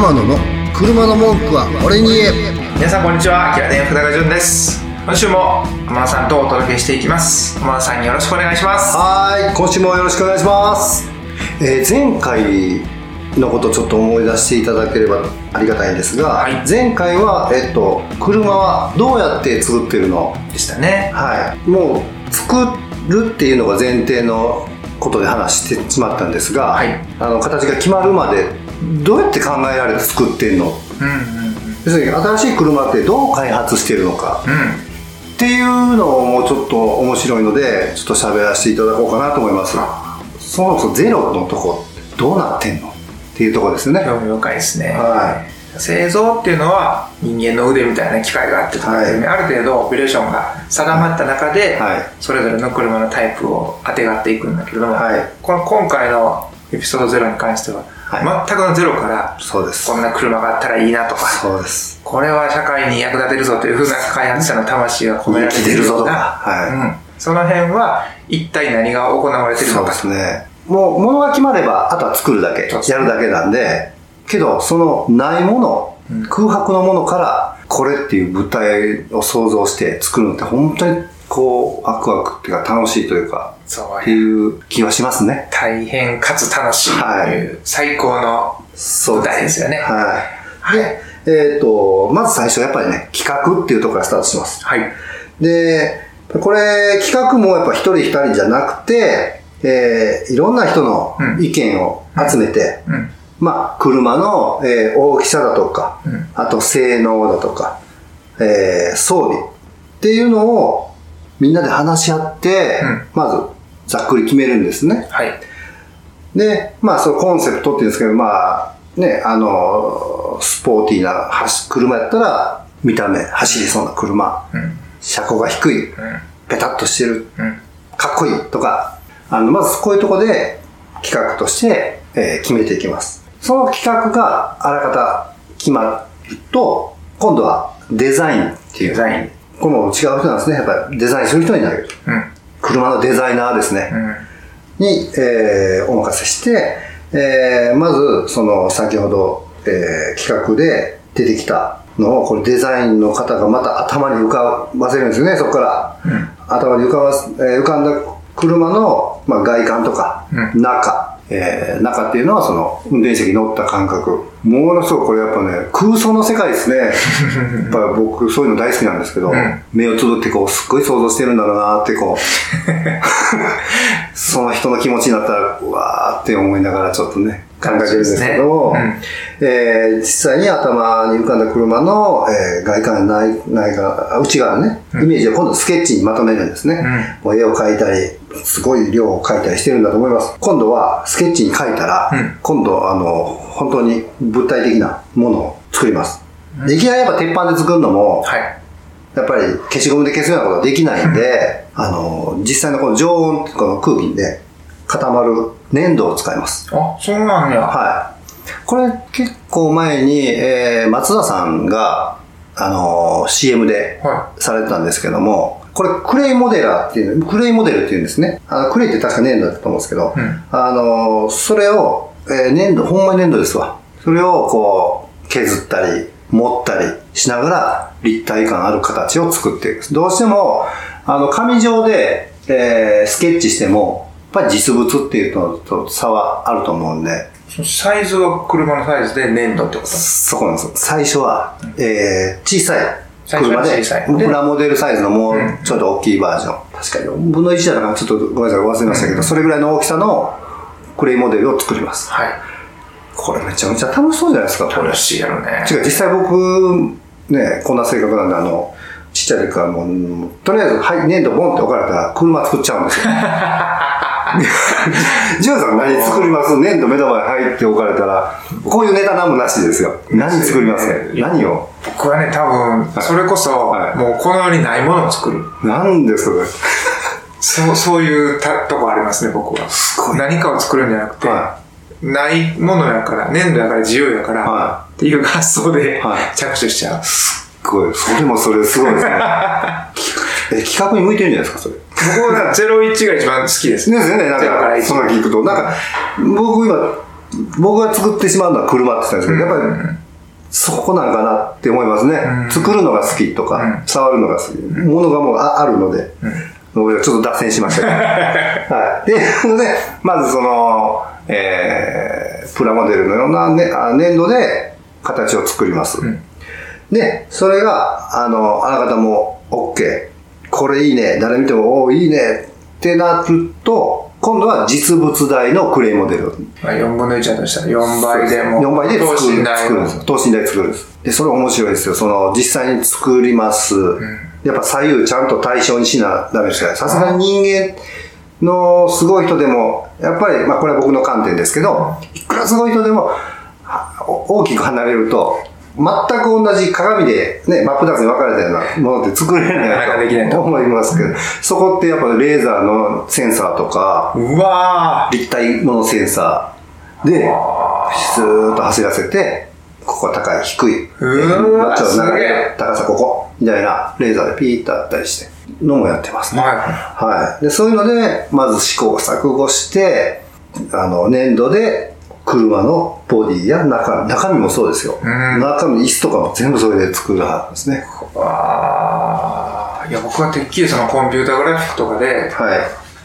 天野の車の文句は俺に言え。皆さんこんにちは。キラデン福永潤です。今週も天野さんとお届けしていきます。天野さんよろしくお願いします。はい。今週もよろしくお願いします、えー前回のことちょっと思い出していただければありがたいんですが、はい。前回は、えっと、車はどうやって作ってるのでしたね。はい。もう作るっていうのが前提のことで話してしまったんですが、はい。あの形が決まるまでどうやって考えられて作ってんの？うんうん要するに新しい車ってどう開発してるのか。うん。っていうのもちょっと面白いのでちょっと喋らせていただこうかなと思います。そもそもゼロのとこどうなってんの？っていうところですよね。興味深いですね、は製造っていうのは人間の腕みたいな機械があって、はい。ある程度オペレーションが定まった中で、はい。それぞれの車のタイプを当てがっていくんだけれども、はい。この今回のエピソードゼロに関しては、は全くのゼロからそうです。こんな車があったらいいなとか。そうです。これは社会に役立てるぞというふうな開発者の魂が込められているぞとか。はい。うん、その辺は一体何が行われているそうでのかとすね。もう物が決まればあとは作るだけやるだけなんで。けどそのないもの、空白のものからこれっていう物体を想像して作るのって本当にこうワクワクっていうか楽しいというかそう。っていう気はしますね。大変かつ楽しいという最高の舞台ですよね。はい。で、えっ、と、まず最初やっぱりね、企画っていうところからスタートします。はい。で、これ、企画もやっぱ一人二人じゃなくて、えーいろんな人のうん。意見を集めて、うん。まあ、車の、えー大きさだとか、うん。あと性能だとか、えー装備っていうのをみんなで話し合って、うん。まずざっくり決めるんですね。はい。で、まあ、そのコンセプトっていうんですけど、まあ、ね、あの、スポーティーな走車やったら、見た目、走りそうな車、うん。車高が低い、うん。ペタッとしてる、うん。かっこいい。とか、あの、まずこういうとこで企画として、えー決めていきます。その企画があらかた決まると、今度はデザインっていう。デザインこれも違う人なんですね。やっぱりデザインする人になる。うん車のデザイナーですね。うんに、えーお任せして、えーまず、その、先ほど、えー企画で出てきたのを、これデザインの方がまた頭に浮かばせるんですよね、そこから。頭に浮かばす、えー浮かんだ車の、まあ、外観とか、うん中、えー中っていうのはその運転席に乗った感覚。ものすごくこれやっぱね、空想の世界ですね。やっぱ僕そういうの大好きなんですけど、ん目をつぶってこう、すっごい想像してるんだろうなってこう、その人の気持ちになったら、うわーって思いながらちょっとね、考えてるんですけども、そうですねえー実際に頭に浮かんだ車の、えー外観内内側、あ内側のね、イメージを今度スケッチにまとめるんですね。もう絵を描いたり、すごい量を描いたりしてるんだと思います。今度はスケッチに描いたら、うん今度あの、本当に物体的なものを作ります。いきなりやっぱ鉄板で作るのも、はいやっぱり消しゴムで消すようなことはできないんで、あの、実際のこの常温、この空気で固まる粘土を使います。あそうなんやはい。これ結構前に、えー松田さんが、あのー CM ではされてたんですけども、これクレイモデラーっていう、クレイモデルっていうんですね。あのクレイって確か粘土だったと思うんですけど、うんあのーそれを、えー粘土、ほんまに粘土ですわ。それをこう、削ったり、持ったりしながら立体感ある形を作っていく。どうしても、あの、紙状で、えースケッチしても、やっぱり実物っていうのと差はあると思うんで、サイズは車のサイズで粘土ってことそこなんですよ。最初は、えー、小さい最初は車で、小さいプラモデルサイズのもううんちょっと大きいバージョン。確かに4分の1だったかな、ちょっとごめんなさい、忘れましたけど、それぐらいの大きさのクレイモデルを作ります。はいこれめちゃめちゃ楽しそうじゃないですか、これ。楽しいやろね違う、実際僕、ね、こんな性格なんで、あの、ちっちゃい時からもう、とりあえず、はい、粘土ボンって置かれたら、車作っちゃうんですよ。ジュンさん何作ります？粘土目の前入って置かれたら、こういうネタなんもなしですよ。何作ります？何を？僕はね多分それこそ、はい。もうこの世にないものを作る。なんでそれそうそういうたとこありますね僕は。何かを作るんじゃなくて、はないものやから粘土やから自由やから、はっていう発想ではい。着手しちゃう、すごい。それもそれすごいですね。え、企画に向いてるんじゃないですか、それ。僕は01が一番好きですですよね、なんか、その聞くと。なんか、僕今、僕が作ってしまうのは車って言ったんですけど、やっぱり、そこなんかなって思いますね。作るのが好きとか、触るのが好き。ものがもうああるので、ちょっと脱線しましたけど。はい。で、で、まずその、えー、プラモデルのような、ね、あ粘土で形を作ります。で、それが、あの、あらかたも OK。これいいね。誰見ても、おーいいね。ってなると、今度は実物大のクレイモデル。まあ、4分の1だとしたら4倍でも。4倍で等作る身大の作る。等身大作るんでそれ面白いですよ。その、実際に作ります。やっぱ左右ちゃんと対称にしなダメですから。さすがに人間のすごい人でも、やっぱり、まあこれは僕の観点ですけど、いくらすごい人でも、は大きく離れると、全く同じ鏡でね、真っ二つに分かれたようなものって作れないかできないとと思いますけど、そこってやっぱレーザーのセンサーとか、うわ立体物センサーで、スーッと走らせて、ここは高い、低い。うわちょっと長い高さここ、みたいなレーザーでピーッとあったりして、のもやってますー。ね。ははい。で、そういうので、まず試行錯誤して、あの、粘土で車のボディや中身、中身もそうですよ。ん中身、椅子とかも全部それで作るはずですね。い。わーいや、僕はてっきりそのコンピュータグラフィックとかで、はい。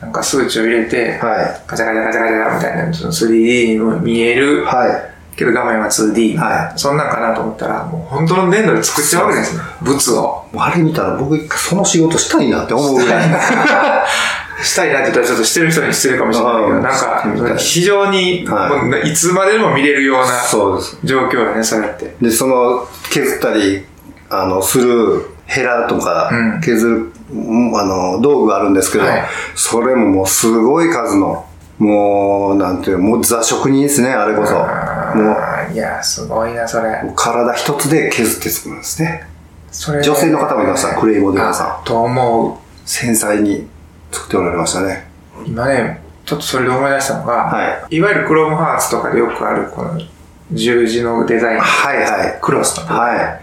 なんか数値を入れて、はい。ガチャガチャガチャガチャみたいな、その 3D にも見える、はい。けど画面は 2D みたいそんなんかなと思ったら、もう本当の粘土で作っちゃうわけですね。物を。あれ見たら僕一回その仕事したいなって思うぐらい。したいなって言ったらちょっとしてる人に失礼かもしれないけど、うんなんか、非常に、はいつまででも見れるようなそうです。状況だね、それって。で、その、削ったり、あの、するヘラとかうん、削る、うんあの、道具があるんですけど、はいそれももうすごい数の、もう、なんていう、もうザ職人ですね、あれこそ。もあーいや、すごいな、それ。う、体一つで削って作るんですね。それ女性の方もいましたクレイモデルさんあと思繊細に作っておられましたね。う。今ね、ちょっとそれで思い出したのが、、はいわゆるクロームハーツとかでよくある、この十字のデザイン。はいはいクロスとか。はい。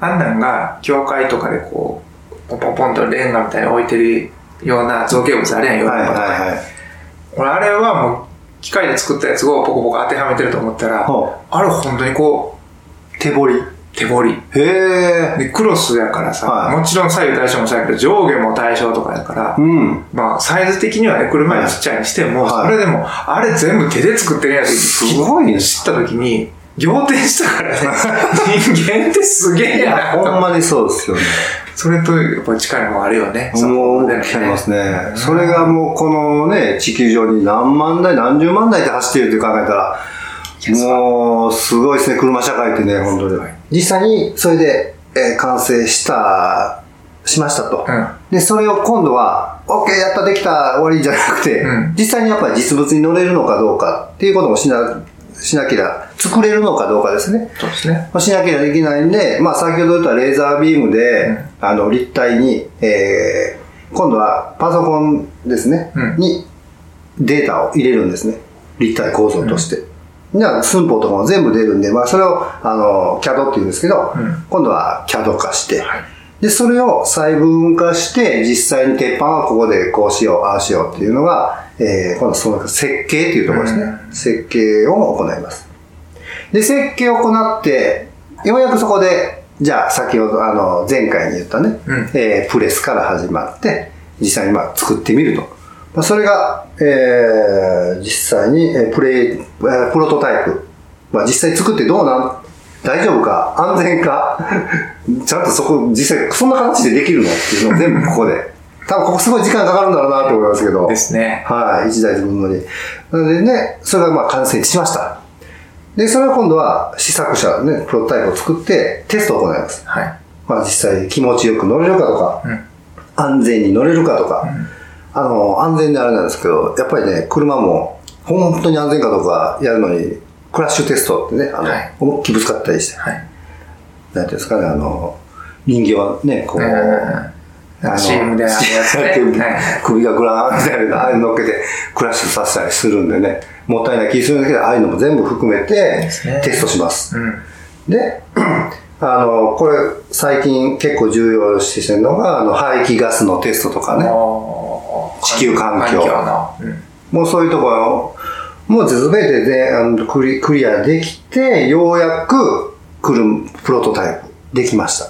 あんなんが、教会とかでこう、ポンポンポンとレンガみたいに置いてるような造形物あるやん、ヨーロはいッパとか。はいはい。俺、あれはもう、機械で作ったやつをポコポコ当てはめてると思ったら、ほあれ本当にこ手彫り。う、手彫り。へえ。で、クロスやからさ、はいもちろん左右対称もそうやけど、上下も対称とかやから、うん。まあ、サイズ的にはね、車よりちっちゃいにしても、はいそれでも、あれ全部手で作ってるやつ、すごいね知った時に、仰天したからね、人間ってすげえいや、なとほんまにそうですよね。それとやっぱり近いもあるよね。もう、ね聞かれますね。それがもう、このね、地球上に何万台、何十万台で走っているって考えたら、もう、すごいですね、車社会ってね、本当に。実際に、それで、えー完成した、しましたと。うんで、それを今度は、OK、やった、できた、終わりじゃなくて、うん実際にやっぱり実物に乗れるのかどうかっていうこともしな、しなければ、作れるのかどうかですね。そうですね。まあしなければいけないんで、まあ先ほど言ったレーザービームで、あの、立体に、えー、今度はパソコンですね、うんにデータを入れるんですね。立体構造として。じゃあ、寸法とかも全部出るんで、まあそれを、あの、CAD って言うんですけど、うん今度は CAD 化して、はいで、それを細分化して、実際に鉄板はここでこうしよう、ああしようっていうのが、えー、今度その設計っていうところですね。う設計を行います。で、設計を行って、ようやくそこで、じゃあ先ほど、あの、前回に言ったね、うんえープレスから始まって、実際にまあ作ってみると。まあ、それが、えー、実際に、えープレイ、えープロトタイプ。まあ、実際作ってどうなん大丈夫か安全か ちゃんとそこ、実際そんな形でできるの？っていうのを全部ここで。多分ここすごい時間かかるんだろうなと思いますけど。ですね。はい、一台作るのに。なのでね、それがまあ完成しました。で、それを今度は試作車、ね、プロトタイプを作ってテストを行います。はい。まあ実際気持ちよく乗れるかとか、うん。安全に乗れるかとか、あの、安全であれなんですけど、やっぱりね、車も本当に安全かどうかやるのに、クラッシュテストってね、あの、はい思いっきりぶつかったりして、はい。なんていうんですかね、あの、人形はね、こう、うんなんか CM であるやつね。はい首がグラーンみたいな、ああいうの乗っけてクラッシュさせたりするんでね、もったいない気するんだけど、ああいうのも全部含めてテストします。うん。で、あの、これ最近結構重要視してるのが、あの、排気ガスのテストとかね、地球環境環境の。うん。もうそういうところもう全てであのクリクリアできて、ようやく車、プロトタイプできました。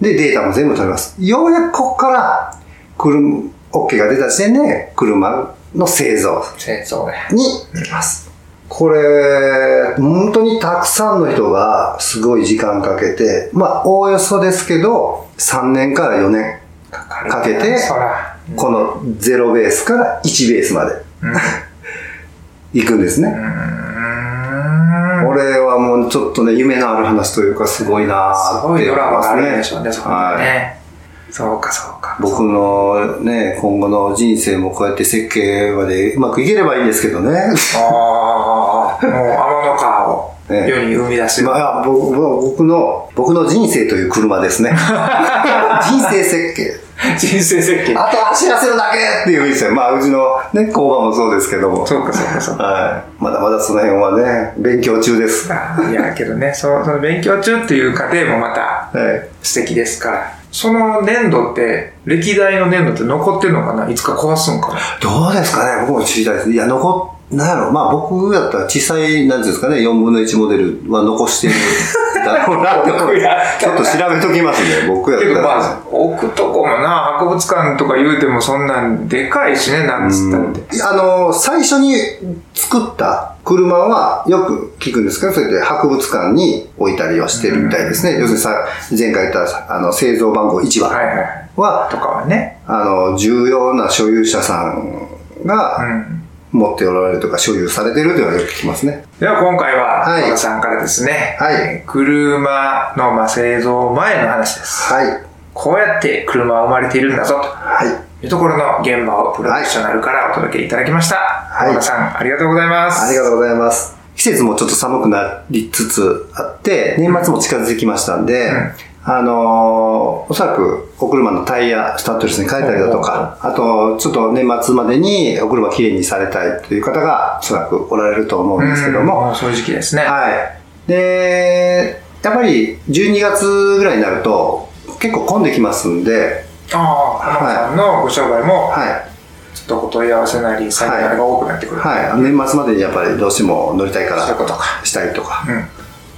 で、データも全部取れます。ようやくここから、車、OK が出た時点で、車の製造製造ね。に行きます。これ、本当にたくさんの人がすごい時間かけて、まあ、おおよそですけど、3年から4年かけて。この0ベースから1ベースまで 行くんですね。これはもうちょっとね、夢のある話というかすごいなすーってごいドラマがあるんでしょうね、そこにはい。ね。そうか、そうか。僕のね、今後の人生もこうやって設計までうまくいければいいんですけどね。ああ、もう天の川をね世に生み出すまな。あ、僕僕の、僕の人生という車ですね。人生設計。人生設計。あと走らせるだけっていうんですよ。まあ、うちのね、工場もそうですけども。そうか、そうか、そうか。はい。まだまだその辺はね、勉強中です。はいや、けどね、そうその勉強中っていう過程もまたい。素敵ですから。その粘土って、歴代の粘土って残ってるのかな？いつか壊すんかな？どうですかね？僕も知りたいです。いや、残っ、なんやろ。まあ僕だったら小さい、なんていうんですかね、4分の1モデルは残してる だろうなちょっと調べときますね、僕やったら。まあ、置くとこもな、博物館とか言うてもそんなんでかいしね、なんつったって。あの、最初に作った車はよく聞くんですけど、それで博物館に置いたりはしてるみたいですね。要するにさ、前回言ったあの製造番号1番はいはい。は、とかはね。あの、重要な所有者さんうがん。持っておられるとか所有されてるというのはよく聞きますね。では今回は、はいさんからですね、はいえー車のまあ製造前の話です。はい。こうやって車は生まれているんだぞと。はい。いうところの現場をプロフェッショナルからお届けいただきました。い小田さん、ありがとうございます。ありがとうございます。季節もちょっと寒くなりつつあって、年末も近づいてきましたんで、うんあのーおそらくお車のタイヤ、スタッドレスに変えたりだとか、あと、ちょっと年末までにお車きれいにされたいという方が、おそらくおられると思うんですけども、うんそういう時期ですね。はい。で、やっぱり12月ぐらいになると、結構混んできますんで、ああ、浜田さんのご商売も、はい。ちょっとお問い合わせなり、サイトが多くなってくる。はい。年末までにやっぱりどうしても乗りたいから、そういうことか。したいとか、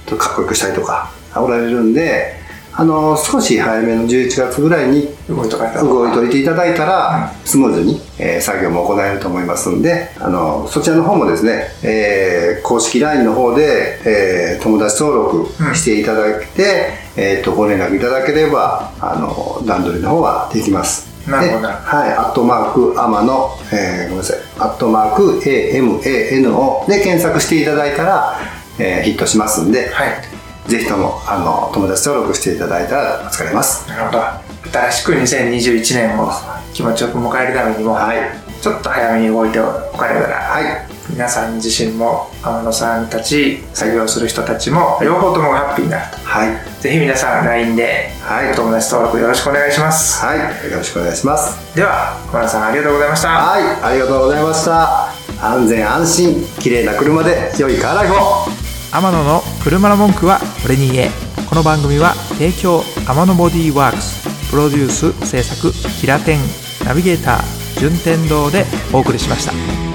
うん。かっこよくしたいとか、おられるんで、あの、少し早めの11月ぐらいに動いとかいといていただいたら、スムーズに、えー作業も行えると思いますんで、あの、そちらの方もですね、えー公式 LINE の方で、えー友達登録していただいて、えっ、と、ご連絡いただければ、あの、段取りの方はできます。なるほどではい、アットマーク、アマの、えーごめんなさい、アットマーク、AMANO で検索していただいたら、えーヒットしますんで、はい。ぜひとも、あの、友達登録していただいたら助かります。なるほど。新しく2021年を気持ちよく迎えるためにも、はい。ちょっと早めに動いておかれたら、はい。皆さん自身も天野さんたち作業する人たちも両方ともハッピーになるとはい。ぜひ皆さん LINE ではいお友達登録よろしくお願いしますはい。よろしくお願いします。では天野さんありがとうございましたはい。ありがとうございました。安全安心、綺麗な車で良いカーライフを。天野の車の文句は俺に言えこの番組は提供天野ボディワークスプロデュース制作キラテンナビゲーター順天堂でお送りしました